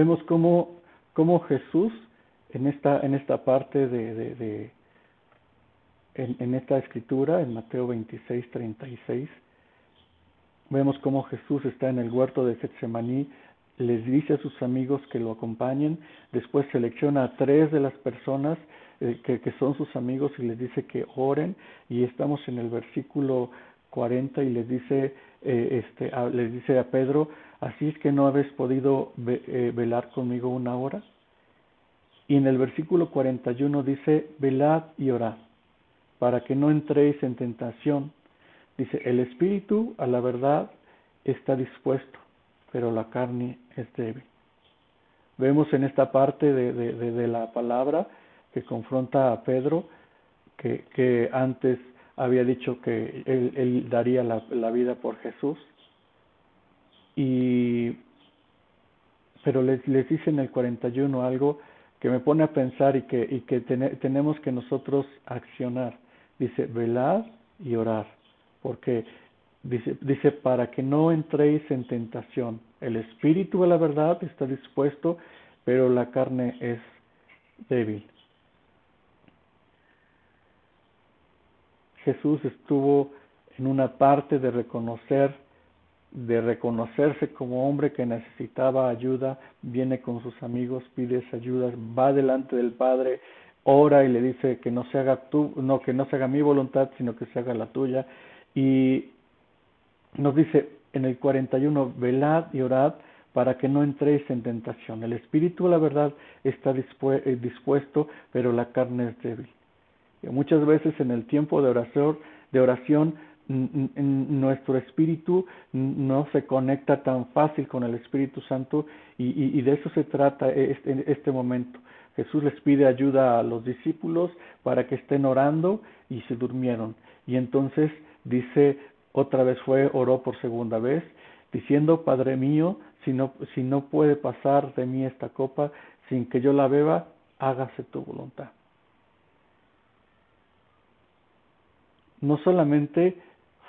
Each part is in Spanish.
vemos cómo, cómo Jesús en esta, en esta parte de, en, esta escritura, en Mateo 26, 36, vemos cómo Jesús está en el huerto de Getsemaní, les dice a sus amigos que lo acompañen, después selecciona a tres de las personas eh, que, que, son sus amigos y les dice que oren, y estamos en el versículo 40 y les dice, eh, este, a, les dice a Pedro, así es que no habéis podido eh, velar conmigo una hora. Y en el versículo 41 dice, velad y orad, para que no entréis en tentación. Dice, el espíritu a la verdad está dispuesto, pero la carne es débil. Vemos en esta parte de, de, de, de la palabra que confronta a Pedro, que, que antes había dicho que él, daría la, vida por Jesús. Y, pero les, les dice en el 41 algo que me pone a pensar y que, y que ten, tenemos que nosotros accionar. Dice, velad y orar, porque dice, dice, para que no entréis en tentación. El espíritu de la verdad está dispuesto, pero la carne es débil. Jesús estuvo en una parte de reconocer, de reconocerse como hombre que necesitaba ayuda, viene con sus amigos, pide ayuda, va delante del Padre, ora y le dice que no se haga tu, no que no se haga mi voluntad, sino que se haga la tuya y nos dice en el 41, velad y orad para que no entréis en tentación. El espíritu, la verdad, está eh, dispuesto, pero la carne es débil. Muchas veces en el tiempo de oración, de oración nuestro espíritu no se conecta tan fácil con el Espíritu Santo y, de eso se trata este, este momento. Jesús les pide ayuda a los discípulos para que estén orando y se durmieron. Y entonces dice, otra vez fue, oró por segunda vez, diciendo, Padre mío, si no, si no puede pasar de mí esta copa sin que yo la beba, hágase tu voluntad. No solamente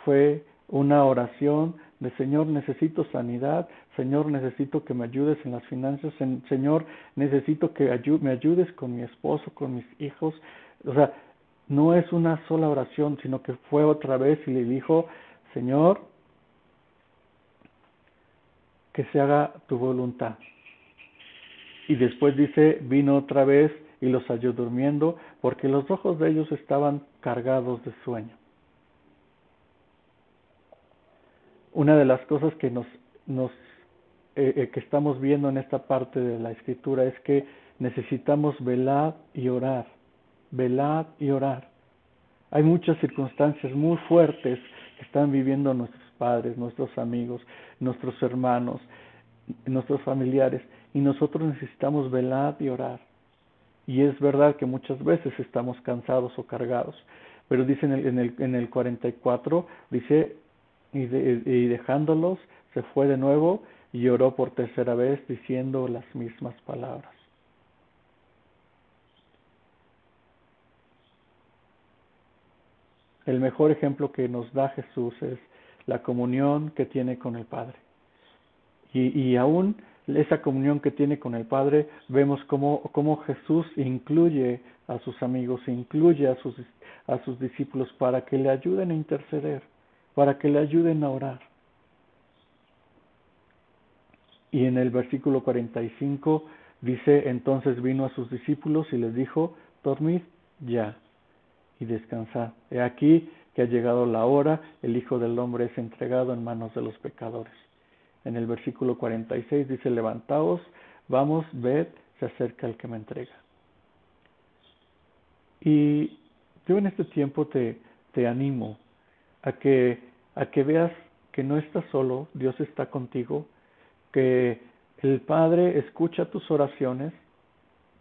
fue una oración de Señor, necesito sanidad, Señor, necesito que me ayudes en las finanzas, Señor, necesito que me ayudes con mi esposo, con mis hijos. O sea, no es una sola oración, sino que fue otra vez y le dijo, Señor, que se haga tu voluntad. Y después dice, vino otra vez y los halló durmiendo, porque los ojos de ellos estaban cargados de sueño. Una de las cosas que nos, nos eh, eh, que estamos viendo en esta parte de la escritura es que necesitamos velar y orar, velar y orar. Hay muchas circunstancias muy fuertes que están viviendo nuestros padres, nuestros amigos, nuestros hermanos, nuestros familiares, y nosotros necesitamos velar y orar. Y es verdad que muchas veces estamos cansados o cargados, pero dice en el, en el, en el 44, dice, y, de, y dejándolos se fue de nuevo y oró por tercera vez diciendo las mismas palabras. El mejor ejemplo que nos da Jesús es la comunión que tiene con el Padre. Y, y aún esa comunión que tiene con el Padre, vemos cómo, cómo Jesús incluye a sus amigos, incluye a sus, a sus discípulos para que le ayuden a interceder para que le ayuden a orar. Y en el versículo 45 dice, entonces vino a sus discípulos y les dijo, dormid ya y descansad. He aquí que ha llegado la hora, el Hijo del Hombre es entregado en manos de los pecadores. En el versículo 46 dice, levantaos, vamos, ved, se acerca el que me entrega. Y yo en este tiempo te, te animo a que, a que veas que no estás solo, Dios está contigo, que el Padre escucha tus oraciones,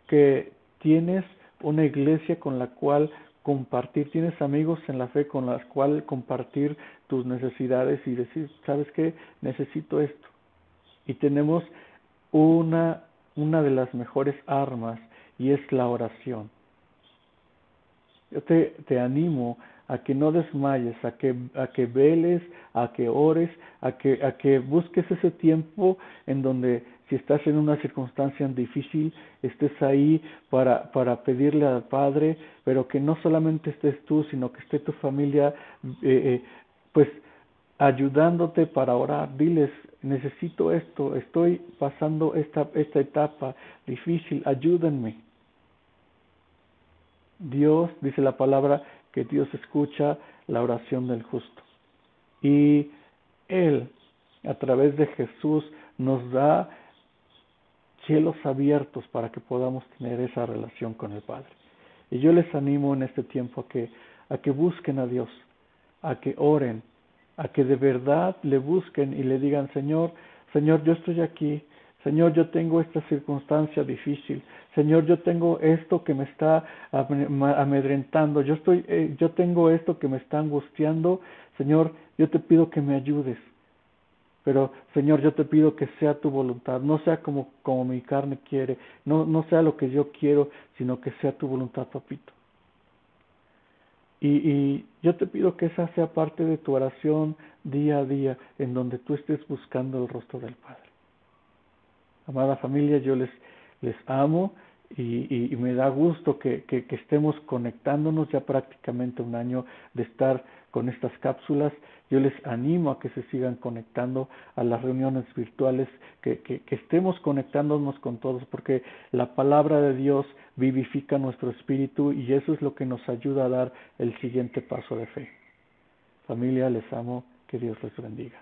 que tienes una iglesia con la cual compartir, tienes amigos en la fe con las cuales compartir tus necesidades y decir, ¿sabes qué? Necesito esto. Y tenemos una, una de las mejores armas y es la oración. Yo te, te animo a que no desmayes, a que, a que veles, a que ores, a que, a que busques ese tiempo en donde si estás en una circunstancia difícil, estés ahí para, para pedirle al Padre, pero que no solamente estés tú, sino que esté tu familia, eh, eh, pues ayudándote para orar. Diles, necesito esto, estoy pasando esta, esta etapa difícil, ayúdenme. Dios, dice la palabra, que Dios escucha la oración del justo. Y Él, a través de Jesús, nos da cielos abiertos para que podamos tener esa relación con el Padre. Y yo les animo en este tiempo a que, a que busquen a Dios, a que oren, a que de verdad le busquen y le digan, Señor, Señor, yo estoy aquí, Señor, yo tengo esta circunstancia difícil. Señor, yo tengo esto que me está amedrentando. Yo estoy, eh, yo tengo esto que me está angustiando. Señor, yo te pido que me ayudes. Pero, Señor, yo te pido que sea tu voluntad, no sea como, como mi carne quiere, no, no sea lo que yo quiero, sino que sea tu voluntad, papito. Y, y yo te pido que esa sea parte de tu oración día a día, en donde tú estés buscando el rostro del Padre. Amada familia, yo les, les amo y, y, me da gusto que, que, estemos conectándonos ya prácticamente un año de estar con estas cápsulas. Yo les animo a que se sigan conectando a las reuniones virtuales, que, que estemos conectándonos con todos, porque la palabra de Dios vivifica nuestro espíritu y eso es lo que nos ayuda a dar el siguiente paso de fe. Familia, les amo, que Dios les bendiga.